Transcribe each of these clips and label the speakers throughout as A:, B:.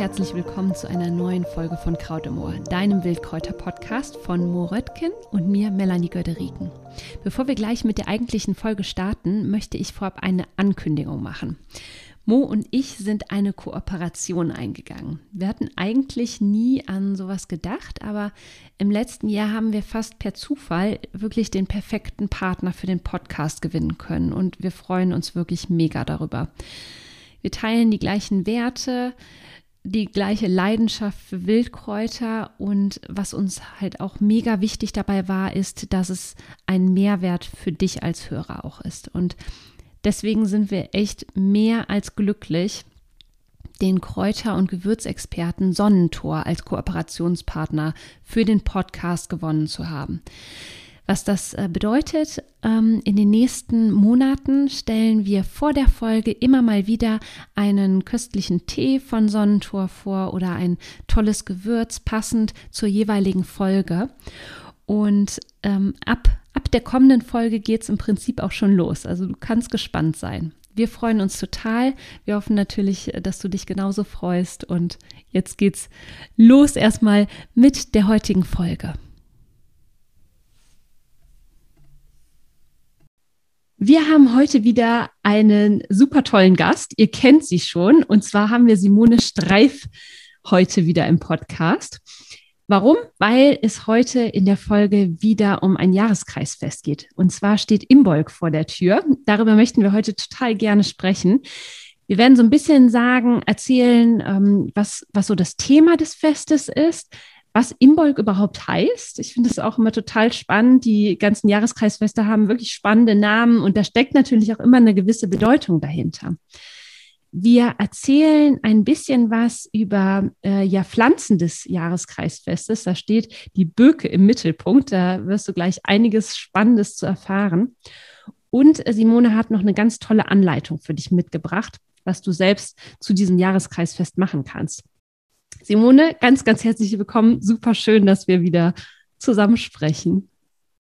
A: herzlich willkommen zu einer neuen Folge von Kraut im Ohr, deinem Wildkräuter-Podcast von Mo Röttgen und mir, Melanie Göderiken. Bevor wir gleich mit der eigentlichen Folge starten, möchte ich vorab eine Ankündigung machen. Mo und ich sind eine Kooperation eingegangen. Wir hatten eigentlich nie an sowas gedacht, aber im letzten Jahr haben wir fast per Zufall wirklich den perfekten Partner für den Podcast gewinnen können und wir freuen uns wirklich mega darüber. Wir teilen die gleichen Werte, die gleiche Leidenschaft für Wildkräuter und was uns halt auch mega wichtig dabei war, ist, dass es ein Mehrwert für dich als Hörer auch ist. Und deswegen sind wir echt mehr als glücklich, den Kräuter- und Gewürzexperten Sonnentor als Kooperationspartner für den Podcast gewonnen zu haben. Was das äh, bedeutet, ähm, in den nächsten Monaten stellen wir vor der Folge immer mal wieder einen köstlichen Tee von Sonnentor vor oder ein tolles Gewürz passend zur jeweiligen Folge. Und ähm, ab, ab der kommenden Folge geht es im Prinzip auch schon los. Also du kannst gespannt sein. Wir freuen uns total. Wir hoffen natürlich, dass du dich genauso freust. Und jetzt geht's los erstmal mit der heutigen Folge. Wir haben heute wieder einen super tollen Gast. Ihr kennt sie schon. Und zwar haben wir Simone Streif heute wieder im Podcast. Warum? Weil es heute in der Folge wieder um ein Jahreskreisfest geht. Und zwar steht Imbolg vor der Tür. Darüber möchten wir heute total gerne sprechen. Wir werden so ein bisschen sagen, erzählen, ähm, was, was so das Thema des Festes ist, was Imbolg überhaupt heißt. Ich finde es auch immer total spannend. Die ganzen Jahreskreisfeste haben wirklich spannende Namen und da steckt natürlich auch immer eine gewisse Bedeutung dahinter. Wir erzählen ein bisschen was über äh, ja, Pflanzen des Jahreskreisfestes. Da steht die Böke im Mittelpunkt. Da wirst du gleich einiges Spannendes zu erfahren. Und äh, Simone hat noch eine ganz tolle Anleitung für dich mitgebracht, was du selbst zu diesem Jahreskreisfest machen kannst. Simone, ganz, ganz herzlich willkommen. Super schön, dass wir wieder zusammen sprechen.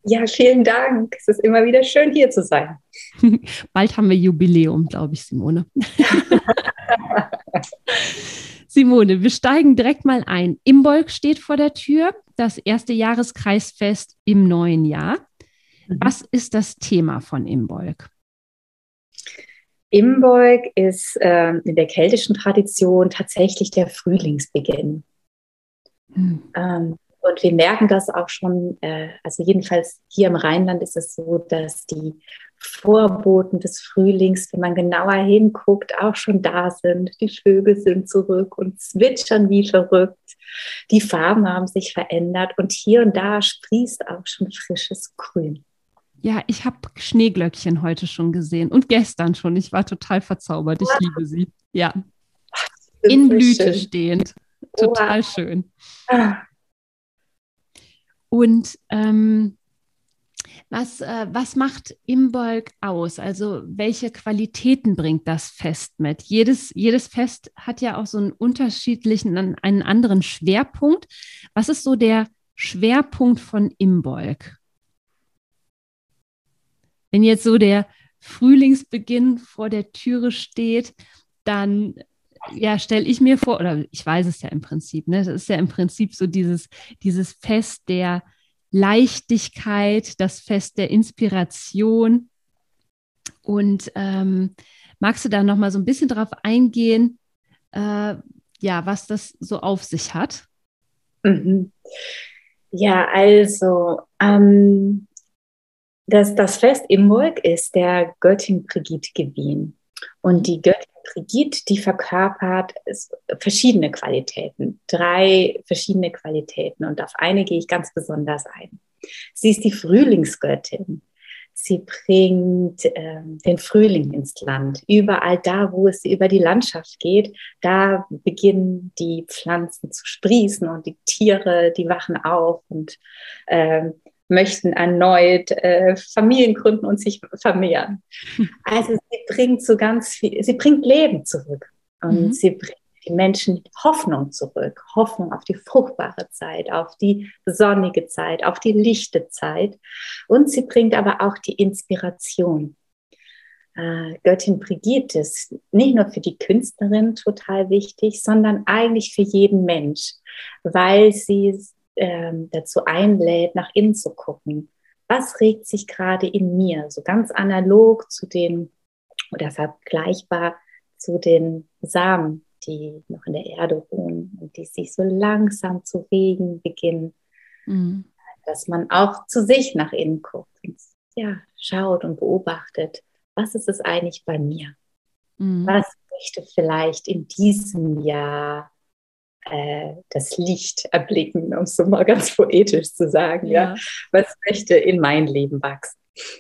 B: Ja, vielen Dank. Es ist immer wieder schön, hier zu sein.
A: Bald haben wir Jubiläum, glaube ich, Simone. Simone, wir steigen direkt mal ein. Imbolg steht vor der Tür, das erste Jahreskreisfest im neuen Jahr. Mhm. Was ist das Thema von Imbolg?
B: Imbolg ist äh, in der keltischen Tradition tatsächlich der Frühlingsbeginn. Mhm. Ähm, und wir merken das auch schon, äh, also jedenfalls hier im Rheinland ist es so, dass die Vorboten des Frühlings, wenn man genauer hinguckt, auch schon da sind. Die Vögel sind zurück und zwitschern wie verrückt. Die Farben haben sich verändert und hier und da sprießt auch schon frisches Grün.
A: Ja, ich habe Schneeglöckchen heute schon gesehen und gestern schon. Ich war total verzaubert. Ich wow. liebe sie. Ja. In Blüte schön. stehend. Total wow. schön. Ah. Und ähm, was, äh, was macht Imbolg aus? Also welche Qualitäten bringt das Fest mit? Jedes, jedes Fest hat ja auch so einen unterschiedlichen, einen anderen Schwerpunkt. Was ist so der Schwerpunkt von Imbolg? Wenn jetzt so der Frühlingsbeginn vor der Türe steht, dann ja, stelle ich mir vor, oder ich weiß es ja im Prinzip, ne? Das ist ja im Prinzip so dieses, dieses Fest der Leichtigkeit, das Fest der Inspiration. Und ähm, magst du da noch mal so ein bisschen darauf eingehen, äh, ja, was das so auf sich hat?
B: Mhm. Ja, also ähm, das, das Fest Imbolg ist der Göttin Brigitte Gewien. Und die Göttin Brigitte, die verkörpert verschiedene Qualitäten, drei verschiedene Qualitäten. Und auf eine gehe ich ganz besonders ein. Sie ist die Frühlingsgöttin. Sie bringt äh, den Frühling ins Land. Überall da, wo es über die Landschaft geht, da beginnen die Pflanzen zu sprießen und die Tiere, die wachen auf und äh, möchten erneut äh, Familien gründen und sich vermehren. Also sie bringt so ganz viel, sie bringt Leben zurück und mhm. sie bringt die Menschen Hoffnung zurück, Hoffnung auf die fruchtbare Zeit, auf die sonnige Zeit, auf die lichte Zeit und sie bringt aber auch die Inspiration. äh, Göttin Brigitte ist nicht nur für die Künstlerin total wichtig, sondern eigentlich für jeden Mensch, weil sie äh, dazu einlädt, nach innen zu gucken. Was regt sich gerade in mir? So ganz analog zu den oder vergleichbar zu den Samen, die noch in der Erde ruhen und die sich so langsam zu regen beginnen. Mhm. Dass man auch zu sich nach innen guckt und ja, schaut und beobachtet was ist es eigentlich bei mir? Mhm. Was möchte vielleicht in diesem Jahr äh, das Licht erblicken, um es so mal ganz poetisch zu sagen? Ja. ja? Was möchte in mein Leben wachsen?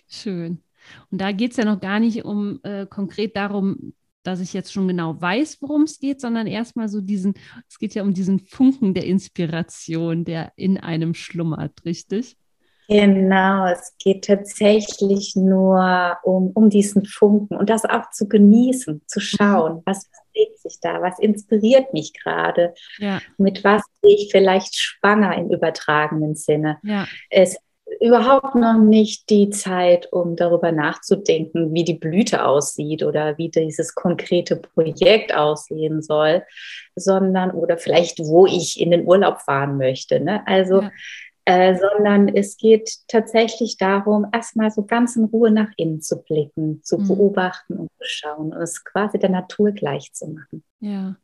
A: Schön. Und da geht es ja noch gar nicht um äh, konkret darum, dass ich jetzt schon genau weiß, worum es geht, sondern erstmal so diesen, es geht ja um diesen Funken der Inspiration, der in einem schlummert, richtig?
B: Genau, es geht tatsächlich nur um, um diesen Funken und das auch zu genießen, zu schauen, was bewegt sich da, was inspiriert mich gerade, ja. mit was gehe ich vielleicht schwanger im übertragenen Sinne. Ja. Es ist überhaupt noch nicht die Zeit, um darüber nachzudenken, wie die Blüte aussieht oder wie dieses konkrete Projekt aussehen soll, sondern oder vielleicht, wo ich in den Urlaub fahren möchte. Ne? Also ja äh, sondern es geht tatsächlich darum, erstmal so ganz in Ruhe nach innen zu blicken, zu mhm. beobachten und zu schauen und es quasi der Natur gleich zu machen.
A: Ja.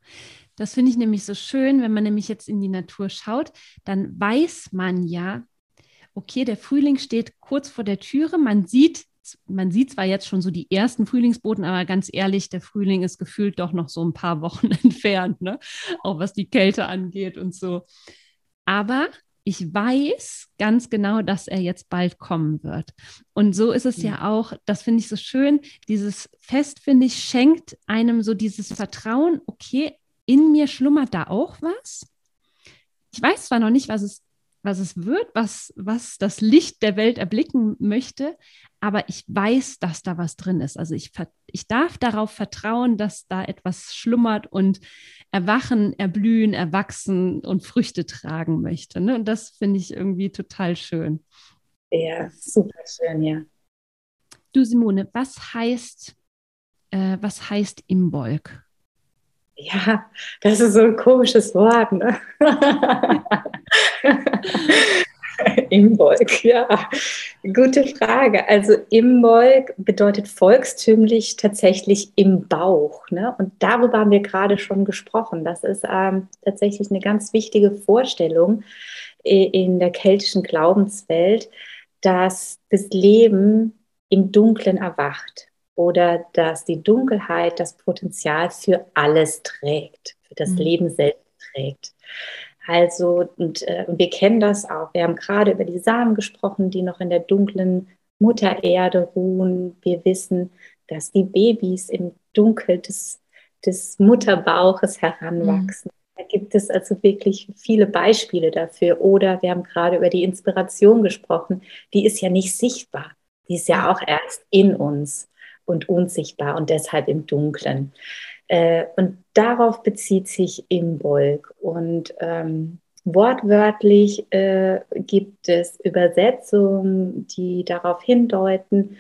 A: Das finde ich nämlich so schön, wenn man nämlich jetzt in die Natur schaut, dann weiß man ja, okay, der Frühling steht kurz vor der Türe, man sieht man sieht zwar jetzt schon so die ersten Frühlingsboten, aber ganz ehrlich, der Frühling ist gefühlt doch noch so ein paar Wochen entfernt, ne? auch was die Kälte angeht und so. Aber ich weiß ganz genau, dass er jetzt bald kommen wird. Und so ist es ja, ja auch, das finde ich so schön, dieses Fest, finde ich, schenkt einem so dieses Vertrauen, okay, in mir schlummert da auch was. Ich weiß zwar noch nicht, was es, was es wird, was, was das Licht der Welt erblicken möchte, aber ich weiß, dass da was drin ist. Also ich, ich darf darauf vertrauen, dass da etwas schlummert und erwachen, erblühen, erwachsen und Früchte tragen möchte. Ne? Und das finde ich irgendwie total schön.
B: Ja, super schön, ja.
A: Du, Simone, was heißt, äh, was heißt Imbolg?
B: Ja, das ist so ein komisches Wort. Ne? Imbolg, ja. Gute Frage. Also Imbolg bedeutet volkstümlich tatsächlich im Bauch. Ne? Und darüber haben wir gerade schon gesprochen. Das ist ähm, tatsächlich eine ganz wichtige Vorstellung in der keltischen Glaubenswelt, dass das Leben im Dunklen erwacht oder dass die Dunkelheit das Potenzial für alles trägt, für das mhm. Leben selbst trägt. Also, und äh, wir kennen das auch. Wir haben gerade über die Samen gesprochen, die noch in der dunklen Muttererde ruhen. Wir wissen, dass die Babys im Dunkel des, des Mutterbauches heranwachsen. Mhm. Da gibt es also wirklich viele Beispiele dafür. Oder wir haben gerade über die Inspiration gesprochen. Die ist ja nicht sichtbar. Die ist ja auch erst in uns und unsichtbar und deshalb im Dunklen. Äh, und darauf bezieht sich Imbolg. Und ähm, wortwörtlich äh, gibt es Übersetzungen, die darauf hindeuten,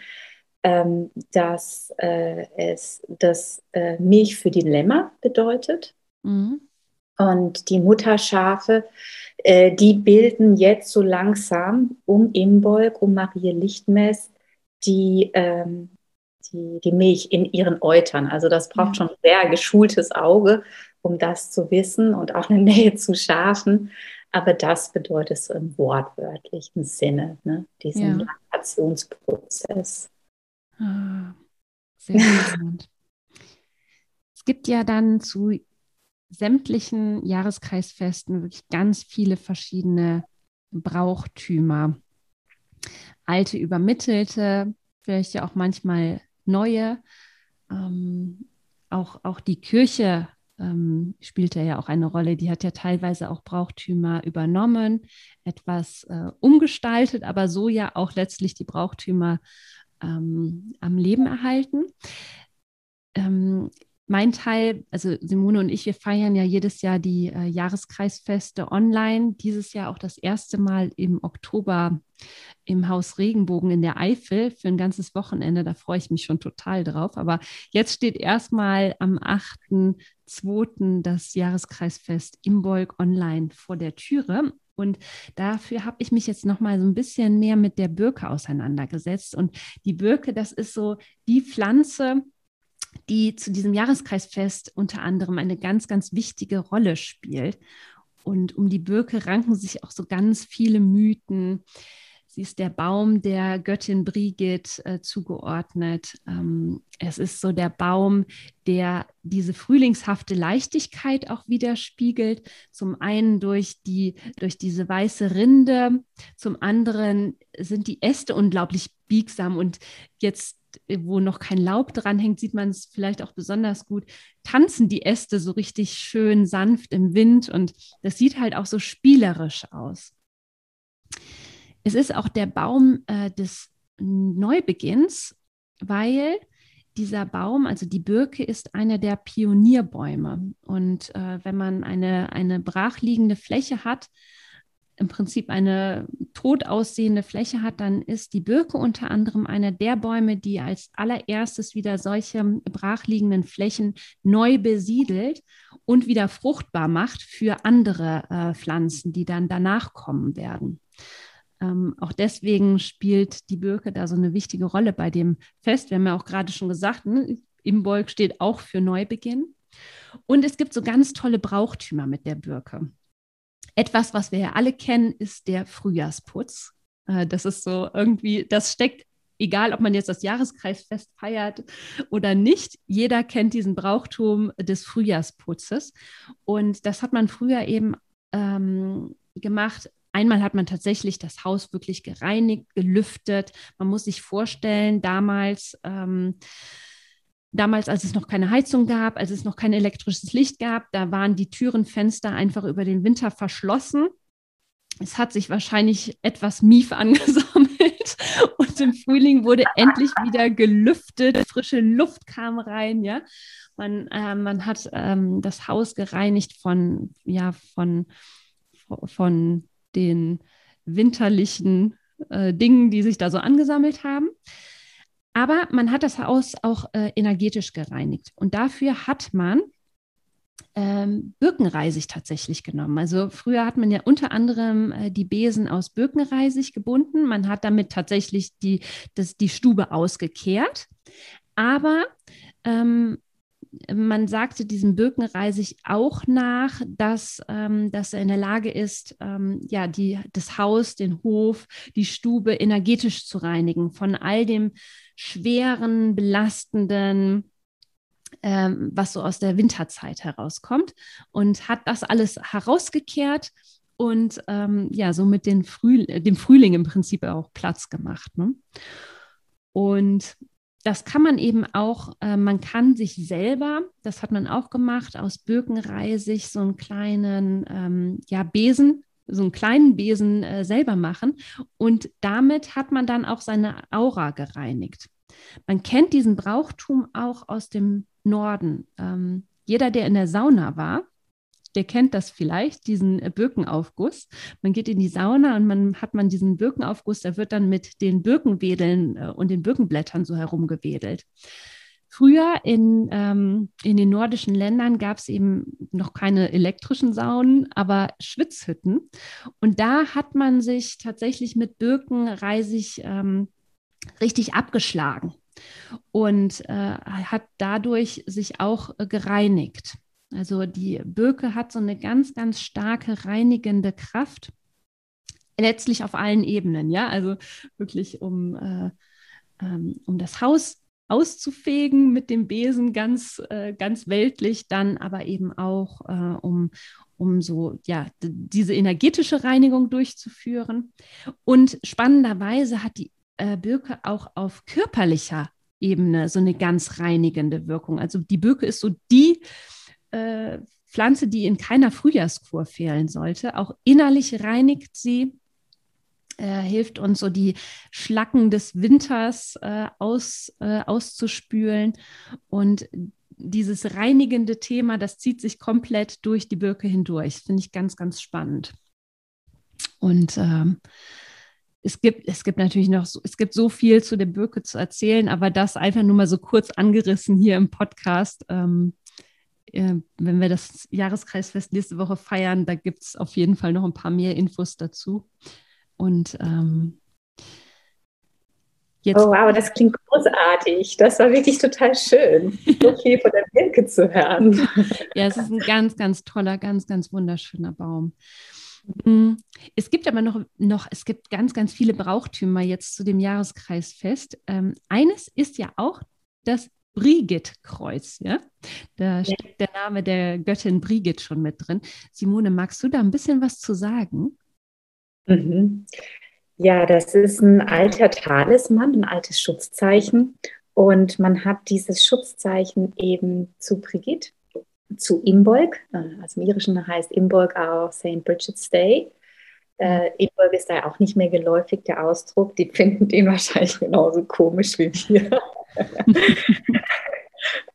B: ähm, dass äh, es das äh, Milch für die Lämmer bedeutet. Mhm. Und die Mutterschafe, äh, die bilden jetzt so langsam um Imbolg, um Marie Lichtmess, die ähm, die, die Milch in ihren Eutern. Also das braucht schon ein sehr geschultes Auge, um das zu wissen und auch eine Nähe zu schaffen. Aber das bedeutet so im wortwörtlichen Sinne, ne? diesen ja. Laktationsprozess.
A: Ah, sehr spannend. es gibt ja dann zu sämtlichen Jahreskreisfesten wirklich ganz viele verschiedene Brauchtümer. Alte übermittelte, vielleicht ja auch manchmal neue. Ähm, auch, auch die Kirche ähm, spielte ja auch eine Rolle. Die hat ja teilweise auch Brauchtümer übernommen, etwas äh, umgestaltet, aber so ja auch letztlich die Brauchtümer ähm, am Leben erhalten. Ähm, mein Teil, also Simone und ich, wir feiern ja jedes Jahr die äh, Jahreskreisfeste online. Dieses Jahr auch das erste Mal im Oktober im Haus Regenbogen in der Eifel für ein ganzes Wochenende. Da freue ich mich schon total drauf. Aber jetzt steht erstmal am 8.2. das Jahreskreisfest Imbolg online vor der Türe. Und dafür habe ich mich jetzt noch mal so ein bisschen mehr mit der Birke auseinandergesetzt. Und die Birke, das ist so die Pflanze, die zu diesem Jahreskreisfest unter anderem eine ganz, ganz wichtige Rolle spielt. Und um die Birke ranken sich auch so ganz viele Mythen. Sie ist der Baum der Göttin Brigid äh, zugeordnet. Ähm, es ist so der Baum, der diese frühlingshafte Leichtigkeit auch widerspiegelt. Zum einen durch, die, durch diese weiße Rinde, zum anderen sind die Äste unglaublich biegsam. Und jetzt wo noch kein Laub dran hängt, sieht man es vielleicht auch besonders gut, tanzen die Äste so richtig schön sanft im Wind und das sieht halt auch so spielerisch aus. Es ist auch der Baum äh, des Neubeginns, weil dieser Baum, also die Birke, ist einer der Pionierbäume. Und äh, wenn man eine, eine brachliegende Fläche hat, im Prinzip eine tot aussehende Fläche hat, dann ist die Birke unter anderem einer der Bäume, die als allererstes wieder solche brachliegenden Flächen neu besiedelt und wieder fruchtbar macht für andere äh, Pflanzen, die dann danach kommen werden. Ähm, auch deswegen spielt die Birke da so eine wichtige Rolle bei dem Fest. Wir haben ja auch gerade schon gesagt, ne, Imbolg steht auch für Neubeginn. Und es gibt so ganz tolle Brauchtümer mit der Birke. Etwas, was wir ja alle kennen, ist der Frühjahrsputz. Äh, das ist so irgendwie, das steckt, egal ob man jetzt das Jahreskreisfest feiert oder nicht, jeder kennt diesen Brauchtum des Frühjahrsputzes. Und das hat man früher eben ähm, gemacht, Einmal hat man tatsächlich das Haus wirklich gereinigt, gelüftet. Man muss sich vorstellen, damals, ähm, damals, als es noch keine Heizung gab, als es noch kein elektrisches Licht gab, da waren die Türen, Fenster einfach über den Winter verschlossen. Es hat sich wahrscheinlich etwas Mief angesammelt und im Frühling wurde endlich wieder gelüftet, frische Luft kam rein, ja. Man, äh, man hat ähm, das Haus gereinigt von, ja, von, von den winterlichen äh, Dingen, die sich da so angesammelt haben. Aber man hat das Haus auch äh, energetisch gereinigt. Und dafür hat man ähm, Birkenreisig tatsächlich genommen. Also früher hat man ja unter anderem äh, die Besen aus Birkenreisig gebunden. Man hat damit tatsächlich die, das, die Stube ausgekehrt. Aber ähm, man sagte diesem Birkenreisig auch nach, dass, ähm, dass er in der Lage ist, ähm, ja, die, das Haus, den Hof, die Stube energetisch zu reinigen von all dem schweren, belastenden, ähm, was so aus der Winterzeit herauskommt und hat das alles herausgekehrt und ähm, ja, somit den Früh, dem Frühling im Prinzip auch Platz gemacht. Ne? Und das kann man eben auch, äh, man kann sich selber, das hat man auch gemacht, aus Birkenreisig so einen kleinen ähm, ja, Besen, so einen kleinen Besen äh, selber machen. Und damit hat man dann auch seine Aura gereinigt. Man kennt diesen Brauchtum auch aus dem Norden. Ähm, jeder, der in der Sauna war, der kennt das vielleicht, diesen äh, Birkenaufguss. Man geht in die Sauna und man hat man diesen Birkenaufguss, der wird dann mit den Birkenwedeln äh, und den Birkenblättern so herumgewedelt. Früher in, ähm, in den nordischen Ländern gab es eben noch keine elektrischen Saunen, aber Schwitzhütten. Und da hat man sich tatsächlich mit Birkenreisig ähm, richtig abgeschlagen und äh, hat dadurch sich auch äh, gereinigt. Also die Birke hat so eine ganz, ganz starke reinigende Kraft, letztlich auf allen Ebenen, ja, also wirklich um, äh, ähm, um das Haus auszufegen mit dem Besen ganz, äh, ganz weltlich, dann aber eben auch äh, um, um so, ja, diese energetische Reinigung durchzuführen. Und spannenderweise hat die äh, Birke auch auf körperlicher Ebene so eine ganz reinigende Wirkung. Also die Birke ist so die äh, Pflanze, die in keiner Frühjahrskur fehlen sollte. Auch innerlich reinigt sie, äh, hilft uns so die Schlacken des Winters äh, aus, äh, auszuspülen. Und dieses reinigende Thema, das zieht sich komplett durch die Birke hindurch. Finde ich ganz, ganz spannend. Und ähm, es gibt, es gibt natürlich noch so, es gibt so viel zu der Birke zu erzählen, aber das einfach nur mal so kurz angerissen hier im Podcast. Ähm, äh, wenn wir das Jahreskreisfest nächste Woche feiern, da gibt es auf jeden Fall noch ein paar mehr Infos dazu. Und ähm,
B: Jetzt oh wow, das klingt großartig. Das war wirklich total schön, so viel von der Birke zu hören.
A: Ja, es ist ein ganz, ganz toller, ganz, ganz wunderschöner Baum. Mm, es gibt aber noch, noch, es gibt ganz, ganz viele Brauchtümer jetzt zu dem Jahreskreisfest. Ähm, eines ist ja auch das Brigitte-Kreuz, ja? Da ja. steckt der Name der Göttin Brigitte schon mit drin. Simone, magst du da ein bisschen was zu sagen?
B: Mhm. Ja, das ist ein alter Talisman, ein altes Schutzzeichen. Und man hat dieses Schutzzeichen eben zu Brigitte, zu Imbolg, äh, also im Irischen heißt Imbolg auch St. Bridget's Day. Äh, Imbolg ist da auch nicht mehr geläufig, der Ausdruck. Die finden den wahrscheinlich genauso komisch wie wir.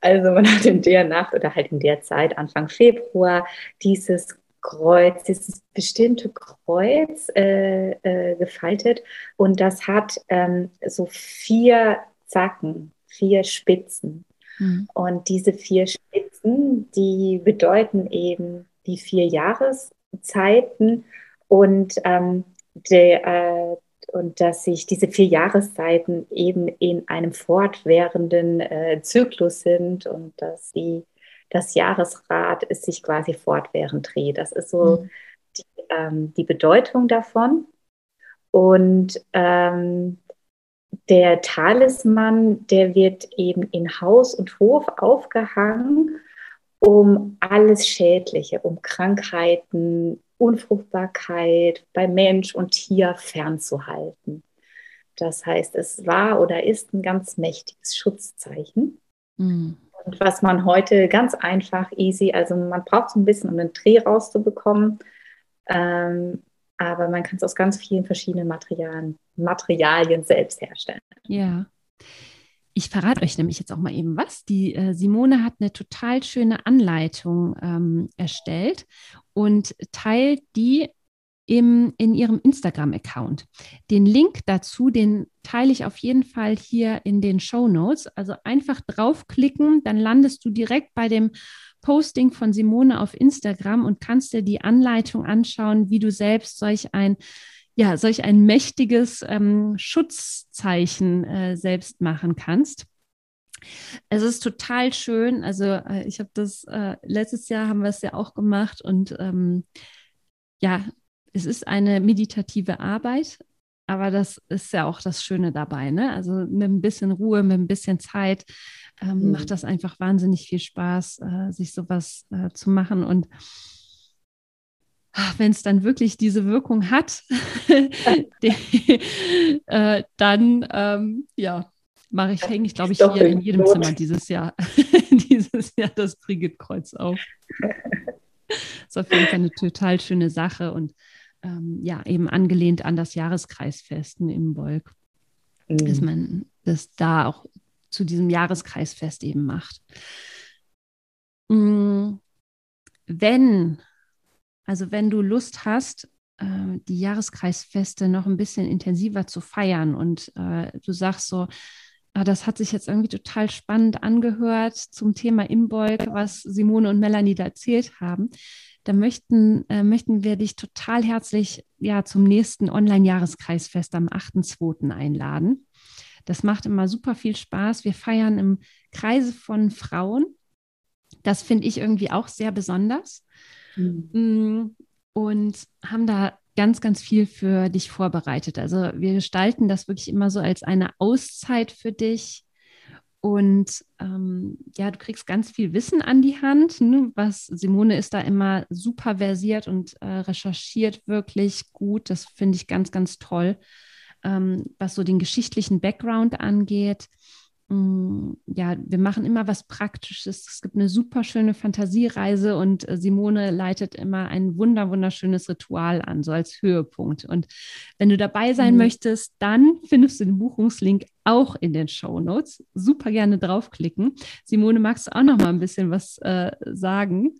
B: also man hat in der Nacht oder halt in der Zeit, Anfang Februar, dieses Kreuz, dieses bestimmte Kreuz äh, äh, gefaltet und das hat ähm, so vier Zacken, vier Spitzen. Mhm. Und diese vier Spitzen, die bedeuten eben die vier Jahreszeiten und, ähm, der, äh, und dass sich diese vier Jahreszeiten eben in einem fortwährenden äh, Zyklus sind und dass sie das Jahresrad ist sich quasi fortwährend dreht. Das ist so mhm. die, ähm, die, Bedeutung davon. Und ähm, der Talisman, der wird eben in Haus und Hof aufgehangen, um alles Schädliche, um Krankheiten, Unfruchtbarkeit bei Mensch und Tier fernzuhalten. Das heißt, es war oder ist ein ganz mächtiges Schutzzeichen. Mhm. Und was man heute ganz einfach, easy, also man braucht so ein bisschen, um den Dreh rauszubekommen, ähm, aber man kann es aus ganz vielen verschiedenen Materialien, Materialien selbst herstellen.
A: Ja. Ich verrate euch nämlich jetzt auch mal eben was. Die äh, Simone hat eine total schöne Anleitung ähm, erstellt und teilt die im, in ihrem Instagram-Account. Den Link dazu, den teile ich auf jeden Fall hier in den Show Notes. Also einfach draufklicken, dann landest du direkt bei dem Posting von Simone auf Instagram und kannst dir die Anleitung anschauen, wie du selbst solch ein ja, solch ein mächtiges ähm, Schutzzeichen äh, selbst machen kannst. Es ist total schön. Also äh, ich habe das äh, letztes Jahr haben wir es ja auch gemacht und ähm, ja, es ist eine meditative Arbeit, aber das ist ja auch das Schöne dabei. Ne? Also mit ein bisschen Ruhe, mit ein bisschen Zeit ähm, mhm. macht das einfach wahnsinnig viel Spaß, äh, sich sowas äh, zu machen. Und wenn es dann wirklich diese Wirkung hat, die, äh, dann ähm, ja, mache ich, hänge ich, glaube ich, hier in jedem Zimmer dieses Jahr, dieses Jahr das Brigitte-Kreuz auf. Das ist auf jeden Fall eine total schöne Sache und ähm, ja, eben angelehnt an das Jahreskreisfest in Imbolg, mhm. dass man das da auch zu diesem Jahreskreisfest eben macht. Mhm. Wenn, also wenn du Lust hast, äh, die Jahreskreisfeste noch ein bisschen intensiver zu feiern und äh, du sagst so, das hat sich jetzt irgendwie total spannend angehört zum Thema Imbolg, was Simone und Melanie da erzählt haben, da möchten, äh, möchten wir dich total herzlich ja, zum nächsten Online-Jahreskreisfest am 8.2. einladen. Das macht immer super viel Spaß. Wir feiern im Kreise von Frauen. Das finde ich irgendwie auch sehr besonders. Mhm. Und haben da ganz, ganz viel für dich vorbereitet. Also wir gestalten das wirklich immer so als eine Auszeit für dich, und ähm, ja, du kriegst ganz viel Wissen an die Hand. Ne? Was Simone ist da immer super versiert und äh, recherchiert wirklich gut. Das finde ich ganz, ganz toll. Ähm, was so den geschichtlichen Background angeht. Ähm, ja, wir machen immer was Praktisches. Es gibt eine super schöne Fantasiereise und äh, Simone leitet immer ein wunder, wunderschönes Ritual an, so als Höhepunkt. Und wenn du dabei sein mhm. möchtest, dann findest du den Buchungslink auch in den Show Notes. Super gerne draufklicken. Simone, magst du auch noch mal ein bisschen was äh, sagen?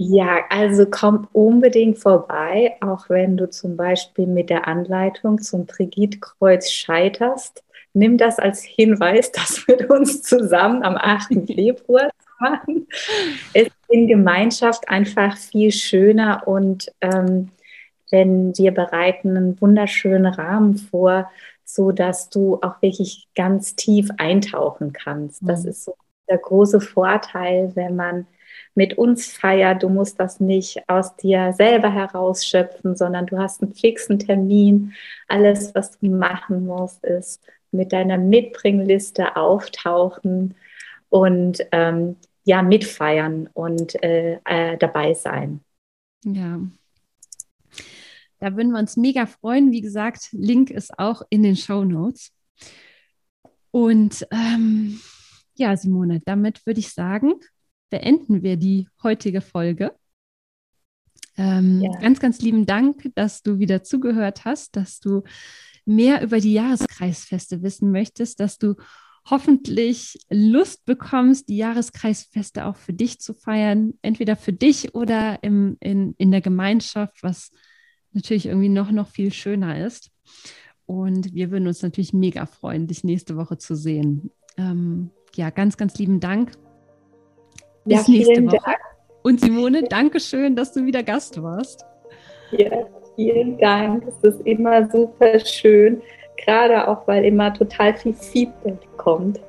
B: Ja, also komm unbedingt vorbei, auch wenn du zum Beispiel mit der Anleitung zum Trigitkreuz scheiterst. Nimm das als Hinweis, das mit uns zusammen am 8. Februar zu machen. Es ist in Gemeinschaft einfach viel schöner und ähm, wenn wir bereiten einen wunderschönen Rahmen vor, so dass du auch wirklich ganz tief eintauchen kannst. Das mhm. ist so der große Vorteil, wenn man mit uns feiert. Du musst das nicht aus dir selber herausschöpfen, sondern du hast einen fixen Termin. Alles, was du machen musst, ist mit deiner Mitbringliste auftauchen und ähm, ja, mitfeiern und äh, äh, dabei sein.
A: Ja. Da würden wir uns mega freuen. Wie gesagt, Link ist auch in den Show Notes. Und ähm, ja, Simone, damit würde ich sagen, beenden wir die heutige Folge. Ähm, ja. Ganz, ganz lieben Dank, dass du wieder zugehört hast, dass du mehr über die Jahreskreisfeste wissen möchtest, dass du hoffentlich Lust bekommst, die Jahreskreisfeste auch für dich zu feiern, entweder für dich oder im, in, in der Gemeinschaft, was natürlich irgendwie noch, noch viel schöner ist. Und wir würden uns natürlich mega freuen, dich nächste Woche zu sehen. Ähm, ja, ganz, ganz lieben Dank bis ja, nächste Woche. Dank. Und Simone, danke schön, dass du wieder Gast warst.
B: Ja, vielen Dank. Es ist immer super schön, gerade auch, weil immer total viel Feedback kommt.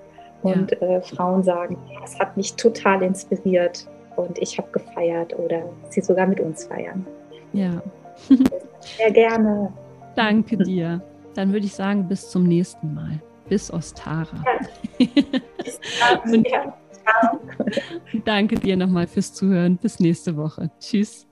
B: Und ja. äh, Frauen sagen, es hat mich total inspiriert und ich habe gefeiert oder sie sogar mit uns feiern.
A: Ja.
B: Sehr gerne.
A: Danke dir. Dann würde ich sagen, bis zum nächsten Mal. Bis Ostara. Ja. Bis dann. Danke dir nochmal fürs Zuhören. Bis nächste Woche. Tschüss.